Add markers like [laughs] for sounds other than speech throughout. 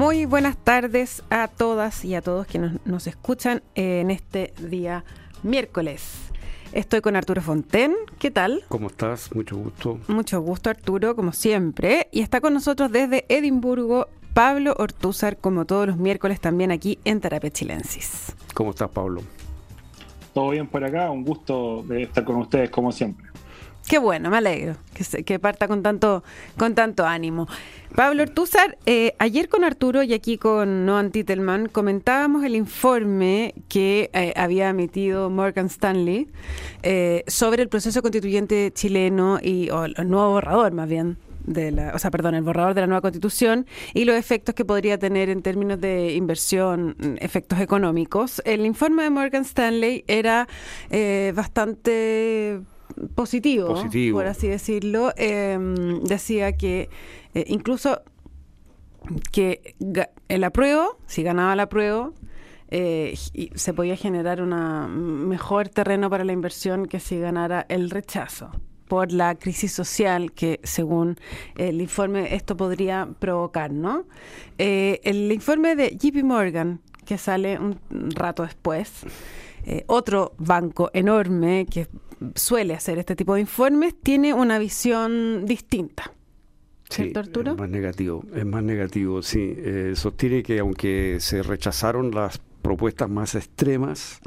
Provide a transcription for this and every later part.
Muy buenas tardes a todas y a todos que nos, escuchan en este día miércoles. Estoy con Arturo Fonten. ¿Qué tal? ¿Cómo estás? Mucho gusto. Mucho gusto, Arturo, como siempre. Y está con nosotros desde Edimburgo Pablo Ortúzar, como todos los miércoles, también aquí en Terapia Chilensis. ¿Cómo estás, Pablo? Todo bien por acá. Un gusto de estar con ustedes, como siempre. Qué bueno, me alegro que, que parta con tanto, con tanto ánimo. Pablo Ortúzar, eh, ayer con Arturo y aquí con Noan Titelman comentábamos el informe que eh, había emitido Morgan Stanley eh, sobre el proceso constituyente chileno y el nuevo borrador más bien de la, o sea, perdón, el borrador de la nueva constitución y los efectos que podría tener en términos de inversión, efectos económicos. El informe de Morgan Stanley era bastante positivo, por así decirlo. Em, decía que eh, incluso que el apruebo, si ganaba el apruebo, eh, se podía generar un mejor terreno para la inversión que si ganara el rechazo por la crisis social que según el informe esto podría provocar, ¿no? Eh, el informe de JP Morgan, que sale un rato después, otro banco enorme que suele hacer este tipo de informes, tiene una visión distinta. ¿Cierto, Arturo? Es más negativo, es más negativo, sí. Eh, sostiene que aunque se rechazaron las propuestas más extremas,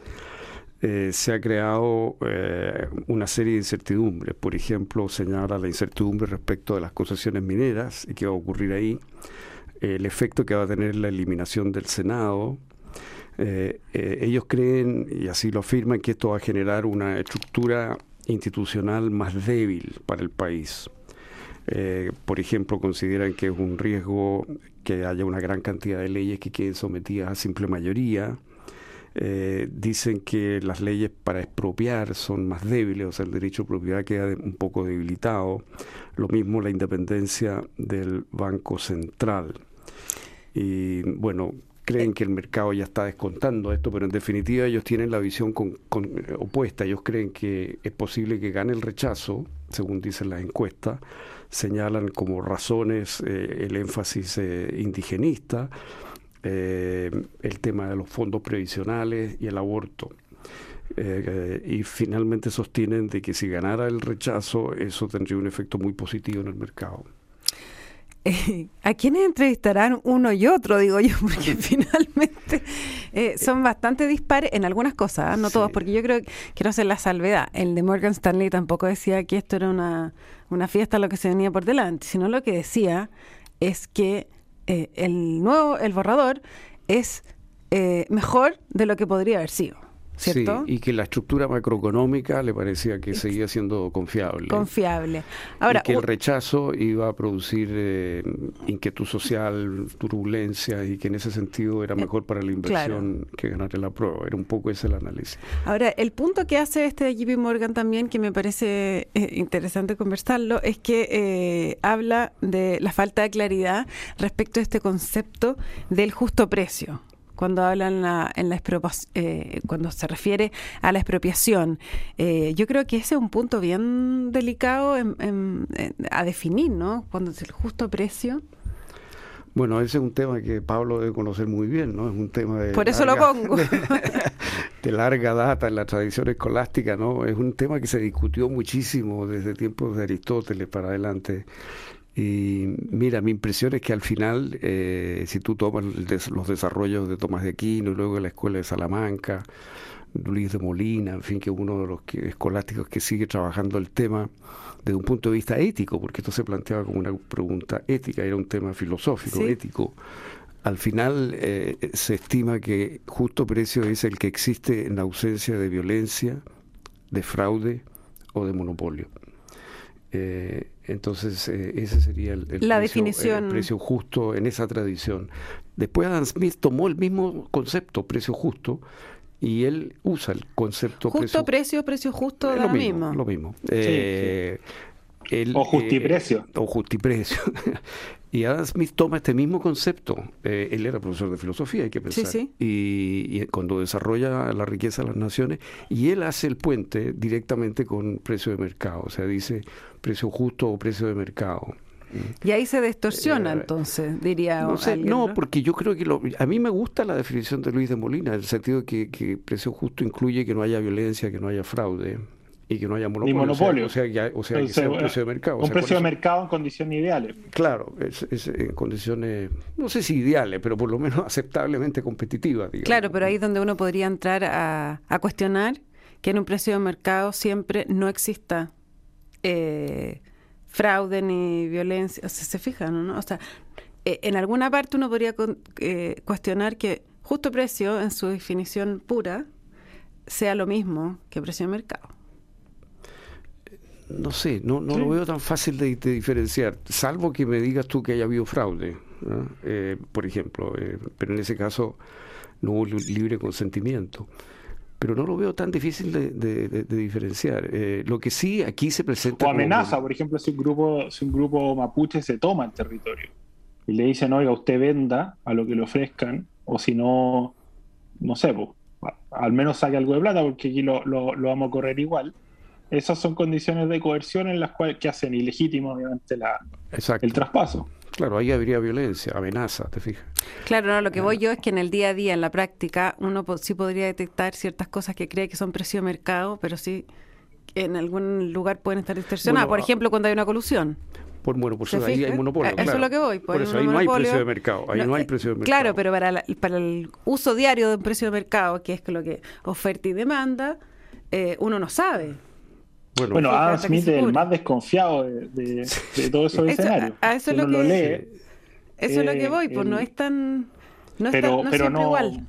eh, se ha creado eh, una serie de incertidumbres. Por ejemplo, señala la incertidumbre respecto de las concesiones mineras y qué va a ocurrir ahí, el efecto que va a tener la eliminación del Senado, eh, eh, ellos creen, y así lo afirman, que esto va a generar una estructura institucional más débil para el país. Eh, por ejemplo, consideran que es un riesgo que haya una gran cantidad de leyes que queden sometidas a simple mayoría. dicen que las leyes para expropiar son más débiles, o sea, el derecho a propiedad queda un poco debilitado. Lo mismo la independencia del Banco Central. Y bueno, creen eh. que el mercado ya está descontando esto, pero en definitiva ellos tienen la visión con, eh, opuesta. Ellos creen que es posible que gane el rechazo, según dicen las encuestas, señalan como razones eh, el énfasis indigenista, el tema de los fondos previsionales y el aborto. y finalmente sostienen de que si ganara el rechazo, eso tendría un efecto muy positivo en el mercado. [laughs] ¿A quiénes entrevistarán uno y otro, digo yo? Porque finalmente eh, son bastante dispares en algunas cosas, ¿ah? no todos, porque yo creo que quiero hacer la salvedad. El de Morgan Stanley tampoco decía que esto era una, una fiesta lo que se venía por delante, sino lo que decía es que eh, el nuevo, el borrador, es eh, mejor de lo que podría haber sido. Sí, y que la estructura macroeconómica le parecía que seguía siendo confiable. Confiable. Ahora, y que el rechazo iba a producir eh, inquietud social, turbulencia, y que en ese sentido era eh, mejor para la inversión que ganar la prueba. Era un poco ese el análisis. Ahora, el punto que hace este de JP Morgan también, que me parece eh, interesante conversarlo, es que habla de la falta de claridad respecto a este concepto del justo precio cuando hablan la, en la eh, cuando se refiere a la expropiación. Eh, yo creo que ese es un punto bien delicado a definir, ¿no? Cuando es el justo precio. Bueno, ese es un tema que Pablo debe conocer muy bien, ¿no? Es un tema de... Por eso lo pongo. [laughs] De, larga data en la tradición escolástica, ¿no? Es un tema que se discutió muchísimo desde tiempos de Aristóteles para adelante. Y mira, mi impresión es que al final, eh, si tú tomas los desarrollos de Tomás de Aquino y luego de la Escuela de Salamanca, Luis de Molina, en fin, que uno de los escolásticos que sigue trabajando el tema desde un punto de vista ético, porque esto se planteaba como una pregunta ética, era un tema filosófico, ético. Al final eh, se estima que justo precio es el que existe en ausencia de violencia, de fraude o de monopolio. Eh, entonces, eh, ese sería el, la precio, definición. El precio justo en esa tradición. Después Adam Smith tomó el mismo concepto, precio justo, y él usa el concepto justo precio, precio, justo, lo mismo, Lo mismo. Eh, o justiprecio. o justiprecio. [laughs] y Adam Smith toma este mismo concepto. él era profesor de filosofía, hay que pensar. Y, y, cuando desarrolla la riqueza de las naciones, y él hace el puente directamente con precio de mercado. O sea, dice precio justo o precio de mercado. Y ahí se distorsiona, eh, entonces, diría. No, no, porque yo creo que a mí me gusta la definición de Luis de Molina, en el sentido de que, que precio justo incluye que no haya violencia, que no haya fraude y que no haya monopolio. monopolio. O sea, o sea, que sea un precio de mercado. Un precio de mercado en condiciones ideales. Claro, es, en condiciones, no sé si ideales, pero por lo menos [laughs] aceptablemente competitivas. Claro, pero ahí es donde uno podría entrar a, a cuestionar que en un precio de mercado siempre no exista eh, fraude ni violencia. O sea, se fijan, ¿no? O sea, eh, en alguna parte uno podría eh, cuestionar que justo precio, en su definición pura, sea lo mismo que precio de mercado no sé, no, no lo veo tan fácil de, diferenciar, salvo que me digas tú que haya habido fraude, eh, por ejemplo, eh, pero en ese caso no hubo libre consentimiento. Pero no lo veo tan difícil de, diferenciar. Eh, lo que sí aquí se presenta. O amenaza, por ejemplo, si un grupo, si un grupo mapuche se toma el territorio y le dicen, oiga, usted venda a lo que le ofrezcan, o si no, no sé, pues, al menos saque algo de plata, porque aquí lo, lo, lo vamos a correr igual esas son condiciones de coerción en las cuales que hacen ilegítimo, obviamente, la, el traspaso. Claro, ahí habría violencia, amenaza, te fijas. Claro, no, lo que voy yo es que en el día a día, en la práctica, uno sí podría detectar ciertas cosas que cree que son precio de mercado, pero sí en algún lugar pueden estar distorsionadas. por ejemplo, cuando hay una colusión. Por, bueno, por eso ahí hay monopolio. Eso es lo que voy. Por, eso ahí no hay precio de mercado. Ahí no, hay eh, precio de mercado. Claro, pero para, para el uso diario de un precio de mercado, que es lo que oferta y demanda, eh, uno no sabe. Bueno, Adam Smith es el más desconfiado de, de, todos esos [laughs] escenarios. A, eso es lo que, lee, eso es lo que voy, pues no es tan. No pero, es tan, no igual.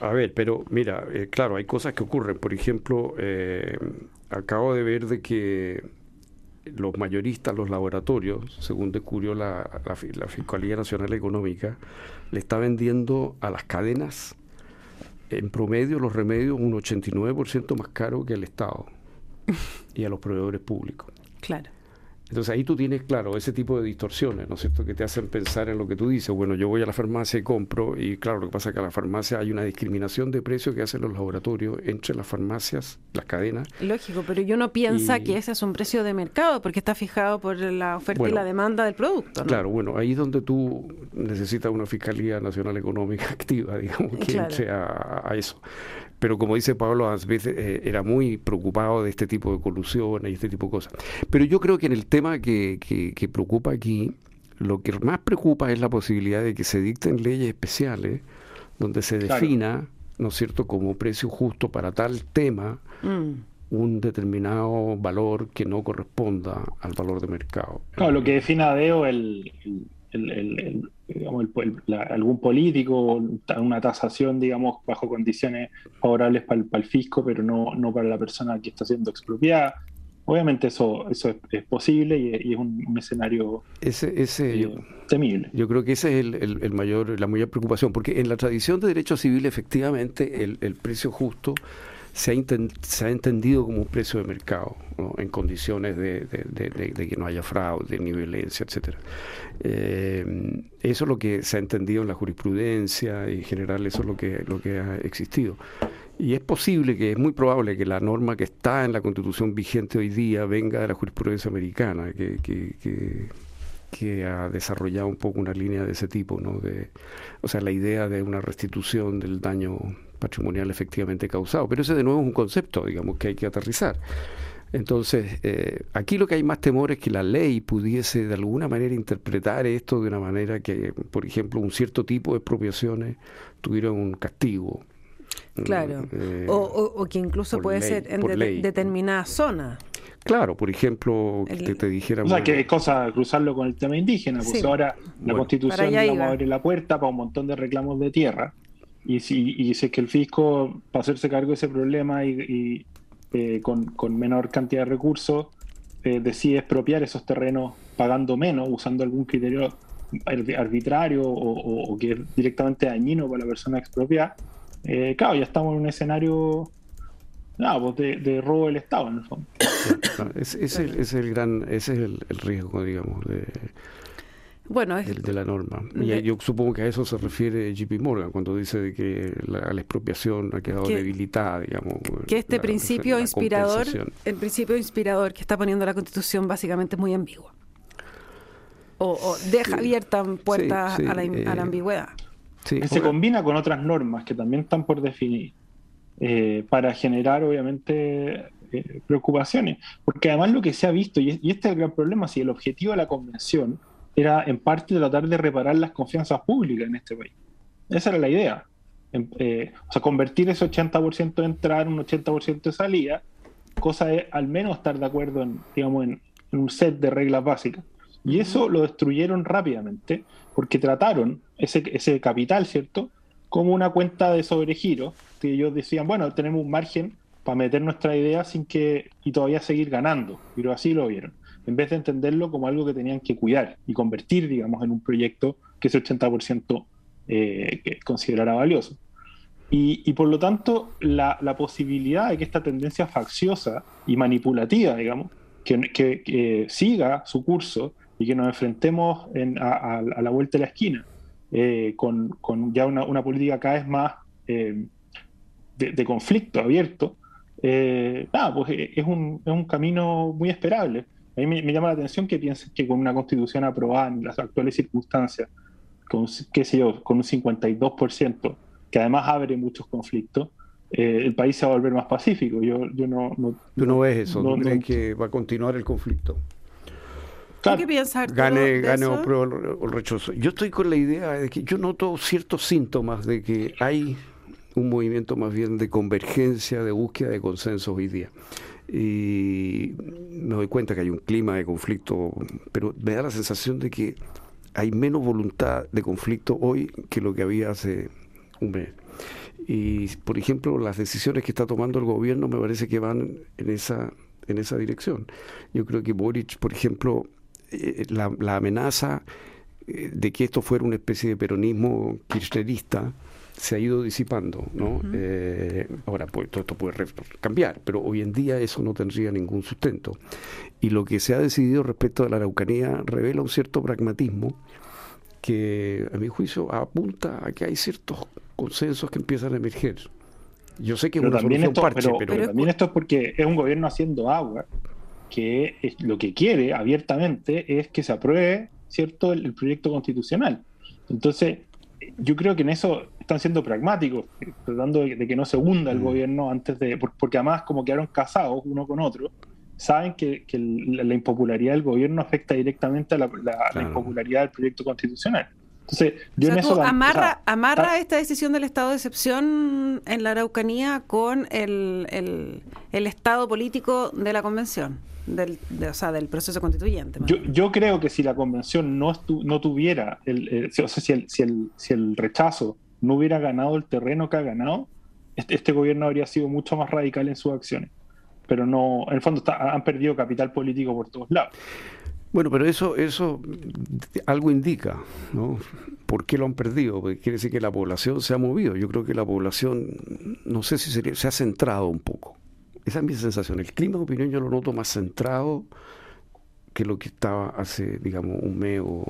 A ver, pero mira, eh, claro, hay cosas que ocurren. Por ejemplo, eh, acabo de ver de que los mayoristas, los laboratorios, según descubrió la, la, la Fiscalía Nacional Económica, le está vendiendo a las cadenas en promedio los remedios un 89% más caro que el Estado [laughs] y a los proveedores públicos. Claro. Entonces ahí tú tienes, claro, ese tipo de distorsiones, ¿no es cierto?, que te hacen pensar en lo que tú dices. Bueno, yo voy a la farmacia y compro, y claro, lo que pasa es que a la farmacia hay una discriminación de precios que hacen los laboratorios entre las farmacias, las cadenas. Lógico, pero yo no piensa que ese es un precio de mercado, porque está fijado por la oferta y la demanda del producto. Claro, bueno, ahí es donde tú necesitas una Fiscalía Nacional Económica [laughs] activa, digamos, que entre a eso. Pero como dice Pablo, a veces eh, era muy preocupado de este tipo de colusiones y este tipo de cosas. Pero yo creo que en el tema que, que, preocupa aquí, lo que más preocupa es la posibilidad de que se dicten leyes especiales donde se defina, ¿no es cierto?, como precio justo para tal tema mm. un determinado valor que no corresponda al valor de mercado. No, lo que defina DEO el, el, digamos, algún político, una tasación, digamos, bajo condiciones favorables para el, fisco, pero no, no para la persona que está siendo expropiada. Obviamente eso, eso es, posible y, es un, escenario ese, ese, eh, temible. Yo creo que esa es el, mayor, la mayor preocupación, porque en la tradición de derecho civil efectivamente el, el precio justo se ha, se ha entendido como un precio de mercado, en condiciones de, que no haya fraude ni violencia, etcétera. Eh, eso es lo que se ha entendido en la jurisprudencia y en general eso es lo que, lo que ha existido. Y es posible que, es muy probable que la norma que está en la constitución vigente hoy día venga de la jurisprudencia americana, que, que, que ha desarrollado un poco una línea de ese tipo, ¿no? De, o sea, la idea de una restitución del daño patrimonial efectivamente causado. Pero ese de nuevo es un concepto, digamos, que hay que aterrizar. Entonces, eh, aquí lo que hay más temor es que la ley pudiese de alguna manera interpretar esto de una manera que, por ejemplo, un cierto tipo de expropiaciones tuvieran un castigo. Claro, eh, o, que incluso puede ser en determinada zona. Claro, por ejemplo, que te, dijera... O sea, que es cosa cruzarlo con el tema indígena, porque ahora la Constitución vamos a abrir la puerta para un montón de reclamos de tierra y si, y si es que el fisco, para hacerse cargo de ese problema y, eh, con, menor cantidad de recursos, eh, decide expropiar esos terrenos pagando menos, usando algún criterio arbitrario o, que es directamente dañino para la persona expropiada, eh, claro, ya estamos en un escenario pues de, robo del Estado, en el fondo. ese, es el, gran, ese es el, el riesgo, digamos, de bueno, de, la norma. Y yo supongo que a eso se refiere JP Morgan cuando dice que la, expropiación ha quedado debilitada, digamos. Que este principio inspirador, el principio inspirador que está poniendo la Constitución básicamente es muy ambiguo. o, deja abiertas puertas a, la, eh, ambigüedad. se combina con otras normas que también están por definir eh, para generar, obviamente, eh, preocupaciones. Porque además lo que se ha visto, y, este es el gran problema, si el objetivo de la convención era en parte tratar de reparar las confianzas públicas en este país. Esa era la idea. o sea, convertir ese 80% de entrada en un 80% de salida, cosa de al menos estar de acuerdo en, digamos, en un set de reglas básicas. Y eso lo destruyeron rápidamente porque trataron ese, ese capital, ¿cierto? Como una cuenta de sobregiro, que ellos decían, bueno, tenemos un margen para meter nuestra idea sin que y todavía seguir ganando, pero así lo vieron, en vez de entenderlo como algo que tenían que cuidar y convertir, digamos, en un proyecto que ese 80% eh, considerara valioso. Y, y, por lo tanto, la, la, posibilidad de que esta tendencia facciosa y manipulativa, digamos, que, que siga su curso y que nos enfrentemos a, la vuelta de la esquina eh, con, ya una, política cada vez más eh, de, conflicto abierto, eh, nada, pues es un, es un, camino muy esperable. A mí me, llama la atención que piensen que con una constitución aprobada en las actuales circunstancias, con, qué sé yo, con un 52%, que además abre muchos conflictos, el país se va a volver más pacífico. Yo, yo no, Tú no ves eso, no, crees que va a continuar el conflicto? ¿Qué piensas, Gane, gane o, rechazo. Yo estoy con la idea de que yo noto ciertos síntomas de que hay un movimiento más bien de convergencia, de búsqueda de consenso hoy día. Y me doy cuenta que hay un clima de conflicto, pero me da la sensación de que hay menos voluntad de conflicto hoy que lo que había hace un mes. Y, por ejemplo, las decisiones que está tomando el gobierno me parece que van en esa, en esa dirección. Yo creo que Boric, por ejemplo, eh, la, amenaza eh, de que esto fuera una especie de peronismo kirchnerista se ha ido disipando, ¿no? Eh, ahora, pues todo esto puede cambiar, pero hoy en día eso no tendría ningún sustento. Y lo que se ha decidido respecto a la Araucanía revela un cierto pragmatismo que, a mi juicio, apunta a que hay ciertos consensos que empiezan a emerger. Yo sé que es una solución parche, pero, pero, también esto es porque es un gobierno haciendo agua que lo que quiere abiertamente es que se apruebe cierto el, proyecto constitucional. Entonces, yo creo que en eso están siendo pragmáticos, tratando de, que no se hunda el mm. gobierno antes de, porque además como quedaron casados uno con otro, saben que, la, impopularidad del gobierno afecta directamente a la, impopularidad del proyecto constitucional. Entonces, yo en eso amarra, amarra esta decisión del estado de excepción en la Araucanía con el, el estado político de la convención del, o sea, del proceso constituyente. Yo, yo, creo que si la convención no, no tuviera, el, o sea, si el, si, el, si el rechazo no hubiera ganado el terreno que ha ganado, este, este, gobierno habría sido mucho más radical en sus acciones. Pero no, en el fondo han perdido capital político por todos lados. Bueno, pero eso, eso algo indica, ¿no? ¿Por qué lo han perdido? Porque quiere decir que la población se ha movido. Yo creo que la población, no sé si se ha centrado un poco. Esa es mi sensación. El clima de opinión yo lo noto más centrado que lo que estaba hace, digamos, un mes o...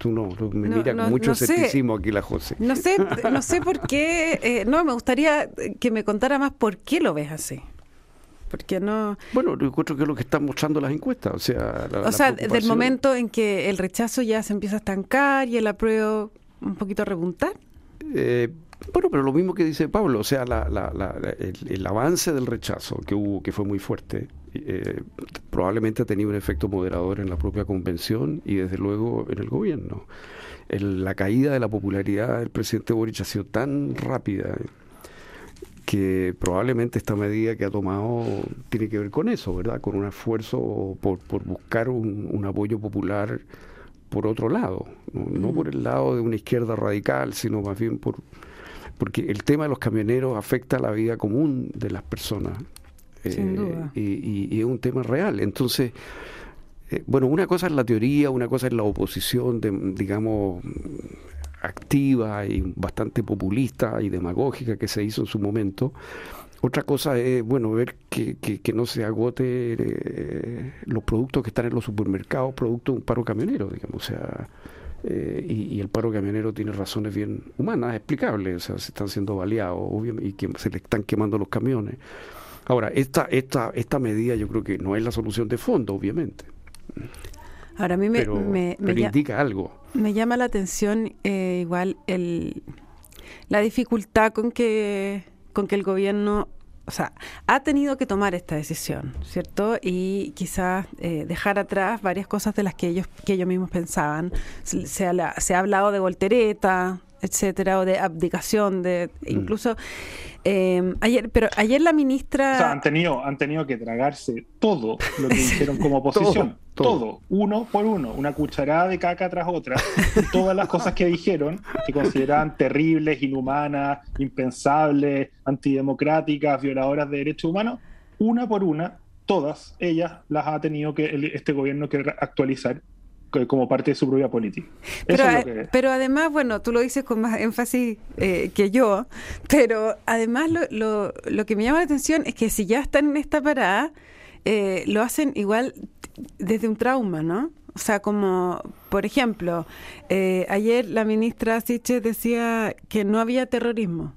Tú no, me mira con mucho escepticismo aquí la José. No sé, [laughs] no sé por qué, eh, no, me gustaría que me contara más por qué lo ves así. Porque no... Bueno, yo encuentro que es lo que están mostrando las encuestas. O sea, o sea del momento en que el rechazo ya se empieza a estancar y el apruebo un poquito a repuntar. Eh, bueno, pero lo mismo que dice Pablo, o sea, el, avance del rechazo que hubo, que fue muy fuerte, eh, probablemente ha tenido un efecto moderador en la propia convención y desde luego en el gobierno. la caída de la popularidad del presidente Boric ha sido tan rápida que probablemente esta medida que ha tomado tiene que ver con eso, ¿verdad? Con un esfuerzo por, buscar un, apoyo popular por otro lado, no por el lado de una izquierda radical, sino más bien por porque el tema de los camioneros afecta a la vida común de las personas. Sin eh, Y, es un tema real. Entonces, eh, bueno, una cosa es la teoría, una cosa es la oposición, de, digamos, activa y bastante populista y demagógica que se hizo en su momento. Otra cosa es, bueno, ver que, que, no se agote eh, los productos que están en los supermercados, producto de un paro camionero, digamos. O sea, eh, y, el paro camionero tiene razones bien humanas, explicables, o sea, se están siendo baleados y que se le están quemando los camiones. Ahora, esta, esta, esta medida yo creo que no es la solución de fondo, obviamente. Ahora a mí me, me, indica algo. Me llama la atención eh, igual el, la dificultad con que, con que el gobierno o sea, ha tenido que tomar esta decisión, ¿cierto? Y quizás eh, dejar atrás varias cosas de las que ellos, que ellos mismos pensaban. Se, se ha hablado de voltereta, etcétera, o de abdicación, de mm. incluso eh, ayer, pero ayer la ministra. O sea, han tenido, han tenido que tragarse todo lo que [laughs] dijeron como oposición. todo, uno por uno, una cucharada de caca tras otra, todas las cosas que dijeron, que consideraban terribles, inhumanas, impensables, antidemocráticas, violadoras de derechos humanos, una por una, todas ellas las ha tenido que este gobierno que actualizar como parte de su propia política. Pero, pero además, bueno, tú lo dices con más énfasis eh, que yo, pero además lo, lo, lo, que me llama la atención es que si ya están en esta parada, eh, lo hacen igual desde un trauma, ¿no? O sea, como, por ejemplo, eh, ayer la ministra Siche decía que no había terrorismo.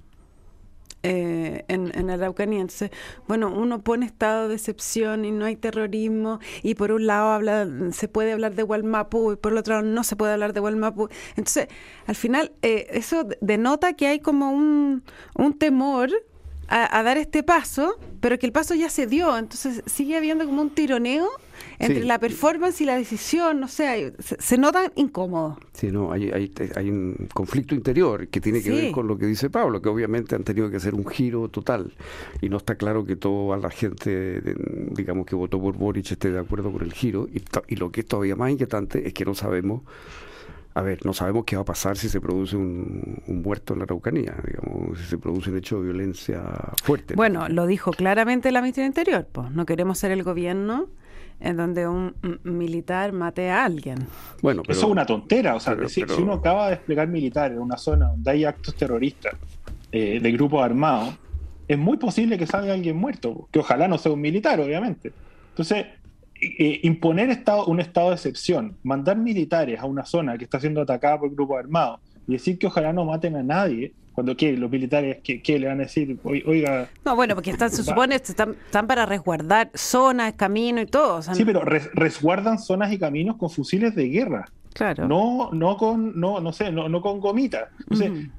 Eh, en, en Araucanía. Entonces, bueno, uno pone estado de excepción y no hay terrorismo y por un lado habla, se puede hablar de Walmapu y por el otro lado no se puede hablar de Walmapu. Entonces, al final, eh, eso denota que hay como un, un temor a, dar este paso, pero que el paso ya se dio. Entonces, sigue habiendo como un tironeo entre la performance y la decisión, no sé, se, se notan incómodos. Sí, no, hay, hay, hay, un conflicto interior que tiene que ver con lo que dice Pablo, que obviamente han tenido que hacer un giro total. Y no está claro que toda la gente, digamos, que votó por Boric esté de acuerdo con el giro. Y, y lo que es todavía más inquietante es que no sabemos a ver, no sabemos qué va a pasar si se produce un, muerto en la Araucanía, digamos, si se produce un hecho de violencia fuerte. Bueno, lo dijo claramente la ministra Interior, pues no queremos ser el gobierno en donde un militar mate a alguien. Bueno, eso es una tontera, o sea, si, uno acaba de desplegar militares en una zona donde hay actos terroristas eh, de grupos armados, es muy posible que salga alguien muerto, que ojalá no sea un militar, obviamente. Entonces, eh, imponer estado, un estado de excepción, mandar militares a una zona que está siendo atacada por grupos armados y decir que ojalá no maten a nadie, cuando ¿qué? los militares, ¿qué, le van a decir? Oiga. No, bueno, porque están, se supone que están, están, para resguardar zonas, caminos y todo. sí, pero resguardan zonas y caminos con fusiles de guerra. Claro. No, no con, no, no sé, no, no con gomitas.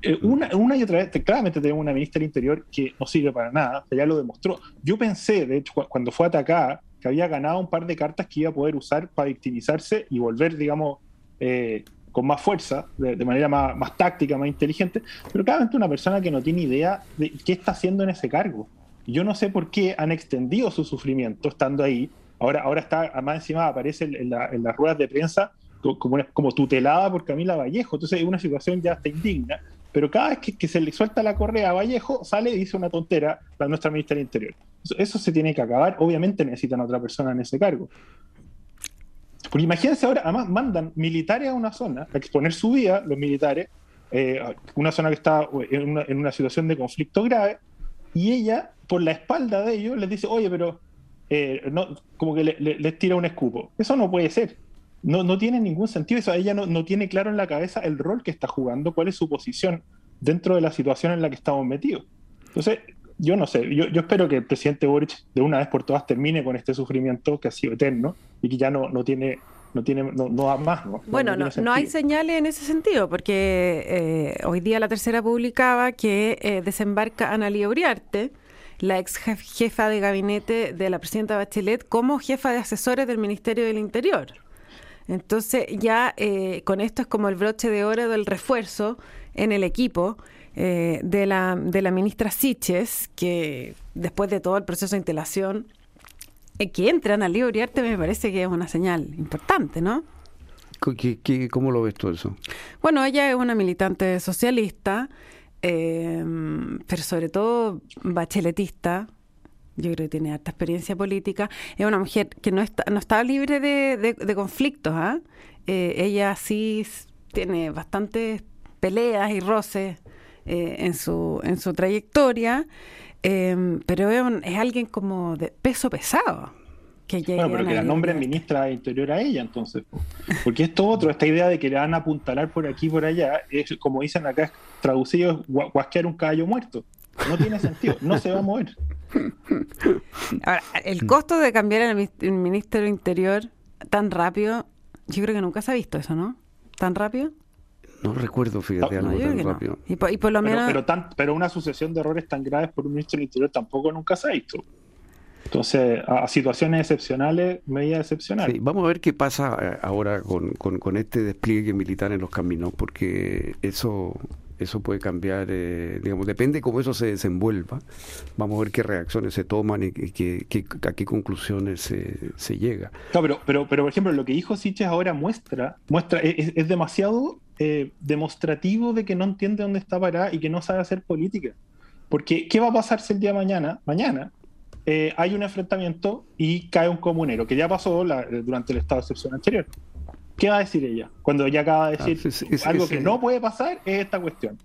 Eh, una, una, y otra vez, claramente tenemos una ministra del Interior que no sirve para nada, ya lo demostró. Yo pensé, de hecho, cuando fue atacada, que había ganado un par de cartas que iba a poder usar para victimizarse y volver, digamos, eh, con más fuerza, de, manera más, táctica, más inteligente, pero claramente una persona que no tiene idea de qué está haciendo en ese cargo. Yo no sé por qué han extendido su sufrimiento estando ahí. Ahora, ahora está, además encima aparece en, las ruedas de prensa como, como tutelada por Camila Vallejo. Entonces es una situación ya hasta indigna. Pero cada vez que, se le suelta la correa a Vallejo, sale y dice una tontera la nuestra ministra del Interior. Eso, eso se tiene que acabar. Obviamente necesitan a otra persona en ese cargo. Porque imagínense ahora, además mandan militares a una zona a exponer su vida, los militares, eh, una zona que está en una, situación de conflicto grave, y ella, por la espalda de ellos, les dice, oye, pero eh, no, como que les tira un escupo. Eso no puede ser. No, tiene ningún sentido. Eso ella no tiene claro en la cabeza el rol que está jugando, cuál es su posición dentro de la situación en la que estamos metidos. Entonces, yo no sé, yo, yo, espero que el presidente Boric de una vez por todas termine con este sufrimiento que ha sido eterno y que ya no, no tiene no tiene no, no más. bueno, no, hay señales en ese sentido, porque eh, hoy día la tercera publicaba que eh, desembarca Ana Uriarte, la ex jefa de gabinete de la presidenta Bachelet, como jefa de asesores del Ministerio del Interior. Entonces ya eh, con esto es como el broche de oro del refuerzo en el equipo eh, de, la, de la ministra Siches, que después de todo el proceso de instalación, eh, que entran al libro arte me parece que es una señal importante, ¿no? ¿Qué, cómo lo ves tú eso? Bueno, ella es una militante socialista, eh, pero sobre todo bacheletista. Yo creo que tiene alta experiencia política. Es una mujer que no está, no está libre de, de, conflictos. ¿ah? ella sí tiene bastantes peleas y roces eh, en, su, en su trayectoria, em, pero es, alguien como de peso pesado. Que bueno, pero que la nombre ministra de Interior a ella, entonces. Porque esto otro, esta idea de que le van a apuntalar por aquí y por allá, es como dicen acá, traducido, es guasquear un caballo muerto. No tiene sentido, no se va a mover. Ahora, el costo de cambiar el, el ministro del Interior tan rápido Yo creo que nunca se ha visto eso, ¿no? ¿Tan rápido? No recuerdo, fíjate, algo tan rápido. Y por, lo menos... pero, pero, una sucesión de errores tan graves por un ministro del Interior tampoco nunca se ha visto. Entonces, a, situaciones excepcionales, medidas excepcionales. vamos a ver qué pasa eh, ahora con, con, este despliegue militar en los caminos, porque eso eso puede cambiar, eh, digamos, depende cómo eso se desenvuelva. Vamos a ver qué reacciones se toman y, qué, a qué conclusiones se, llega. No, pero, pero, pero, por ejemplo, lo que dijo Siches ahora muestra, muestra es, demasiado eh, demostrativo de que no entiende dónde está parada y que no sabe hacer política. Porque, ¿qué va a pasar si el día de mañana, mañana, eh, hay un enfrentamiento y cae un comunero, que ya pasó durante el estado de excepción anterior? ¿Qué va a decir ella? Cuando ella acaba de ah, decir algo que no puede pasar es esta cuestión.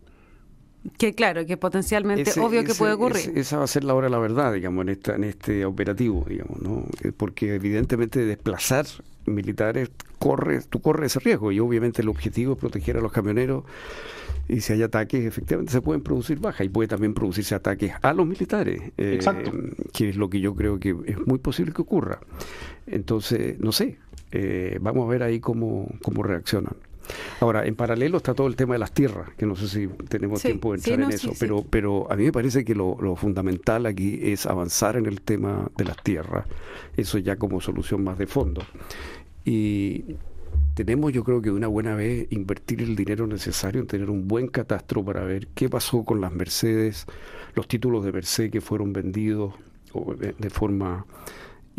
Que claro, que potencialmente obvio que puede ocurrir. esa va a ser la hora de la verdad, digamos, en, esta, en este operativo, digamos, ¿no? Eh, porque evidentemente desplazar militares corre, tú corres ese riesgo y obviamente el objetivo es proteger a los camioneros y si hay ataques, efectivamente se pueden producir bajas y puede también producirse ataques a los militares, eh, que es lo que yo creo que es muy posible que ocurra. Entonces, no sé, eh, vamos a ver ahí cómo, cómo reaccionan. Ahora, en paralelo está todo el tema de las tierras, que no sé si tenemos tiempo de entrar en eso, pero, pero a mí me parece que lo, fundamental aquí es avanzar en el tema de las tierras, eso ya como solución más de fondo. Y tenemos yo creo que de una buena vez invertir el dinero necesario en tener un buen catastro para ver qué pasó con las Mercedes, los títulos de Mercedes que fueron vendidos de forma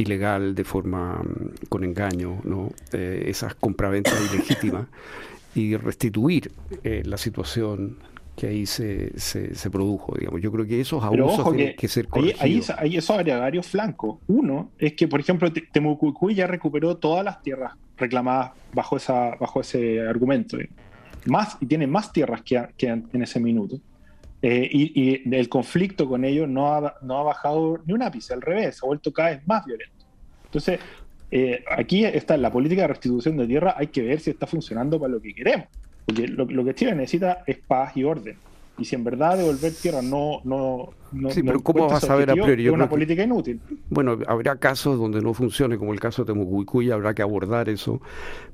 ilegal, de forma mm, con engaño, ¿no? Eh, esas compraventas [coughs] ilegítimas y restituir eh, la situación que ahí se, se, produjo, digamos. Yo creo que esos abusos tienen que, ser corregidos. Ahí, ahí, eso habría varios flancos. Uno es que, por ejemplo, Temucuicuy ya recuperó todas las tierras reclamadas bajo, esa, bajo ese argumento. Más, y tiene más tierras que, que en ese minuto. Eh, y, el conflicto con ellos no ha, no ha bajado ni un ápice, al revés, ha vuelto cada vez más violento. Entonces, eh, aquí está la política de restitución de tierra, hay que ver si está funcionando para lo que queremos. Porque lo, lo que Chile necesita es paz y orden. Y si en verdad devolver tierra no... no, no sí, pero ¿cómo vas a saber a priori? Es una política inútil. Bueno, habrá casos donde no funcione, como el caso de Temucuicuy, habrá que abordar eso.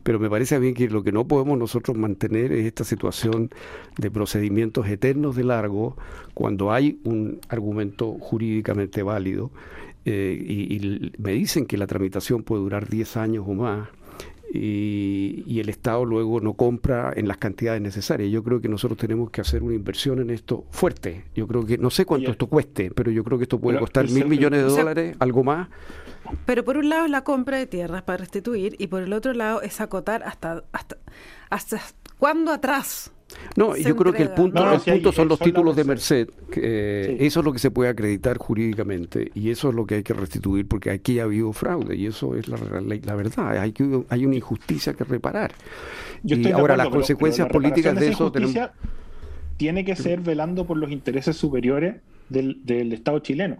Pero me parece a mí que lo que no podemos nosotros mantener es esta situación de procedimientos eternos de largo cuando hay un argumento jurídicamente válido. Eh, y, y me dicen que la tramitación puede durar 10 años o más y, el Estado luego no compra en las cantidades necesarias. Yo creo que nosotros tenemos que hacer una inversión en esto fuerte. Yo creo que, no sé cuánto esto cueste, pero yo creo que esto puede costar mil millones de dólares, algo más. Pero por un lado es la compra de tierras para restituir y por el otro lado es acotar hasta, hasta, hasta cuándo atrás no, yo creo que el punto, punto son los títulos de Merced. Que, Eso es lo que se puede acreditar jurídicamente y eso es lo que hay que restituir porque aquí ha habido fraude y eso es la, la, verdad. Hay, que, hay una injusticia que reparar. y ahora las consecuencias políticas de eso tiene que ser velando por los intereses superiores del, Estado chileno.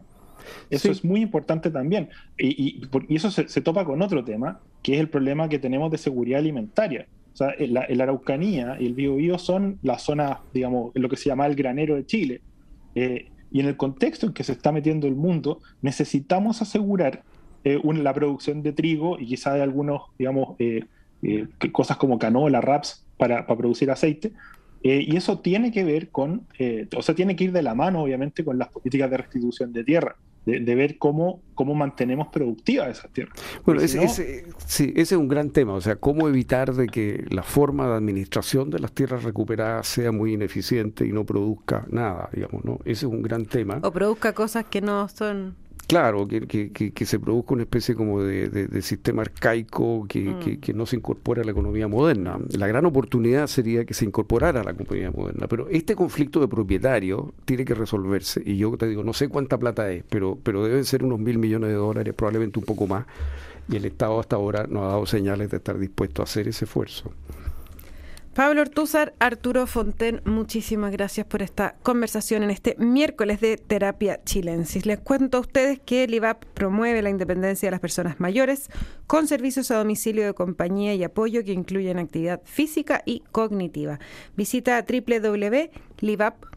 Eso es muy importante también. Y, y, eso se, se, topa con otro tema, que es el problema que tenemos de seguridad alimentaria. O sea, la, Araucanía y el Biobío son la zona, digamos, lo que se llama el granero de Chile. Eh, y en el contexto en que se está metiendo el mundo, necesitamos asegurar eh, la producción de trigo y quizá de algunos, digamos, eh, cosas como canola, raps para, para producir aceite. y eso tiene que ver con, o sea, tiene que ir de la mano, obviamente, con las políticas de restitución de tierra de, ver cómo, cómo mantenemos productivas esas tierras. Bueno, ese, sí, ese es un gran tema, o sea, cómo evitar de que la forma de administración de las tierras recuperadas sea muy ineficiente y no produzca nada, digamos, ¿no? Ese es un gran tema. O produzca cosas que no son Claro, que, que, que, se produzca una especie como de, sistema arcaico mm. que, no se incorpore a la economía moderna. La gran oportunidad sería que se incorporara a la economía moderna, pero este conflicto de propietarios tiene que resolverse. Y yo te digo, no sé cuánta plata es, pero, pero deben ser unos mil millones de dólares, probablemente un poco más. Y el Estado hasta ahora no ha dado señales de estar dispuesto a hacer ese esfuerzo. Pablo Ortúzar, Arturo Fonten, muchísimas gracias por esta conversación en este miércoles de Terapia Chilensis. Les cuento a ustedes que el IVAP promueve la independencia de las personas mayores con servicios a domicilio de compañía y apoyo que incluyen actividad física y cognitiva. Visita www.livap.com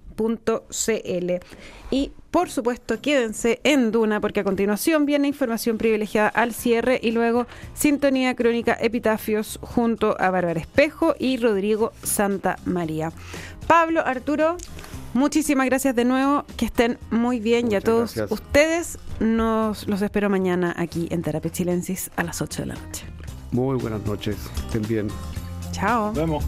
Y por supuesto, quédense en Duna porque a continuación viene información privilegiada al cierre y luego sintonía crónica epitafios junto a Bárbara Espejo y Rodrigo Santa María. Pablo, Arturo, muchísimas gracias de nuevo, que estén muy bien y a todos ustedes nos los espero mañana aquí en Terapia Chilensis a las 8 de la noche. Muy buenas noches, estén bien. Chao. Nos vemos.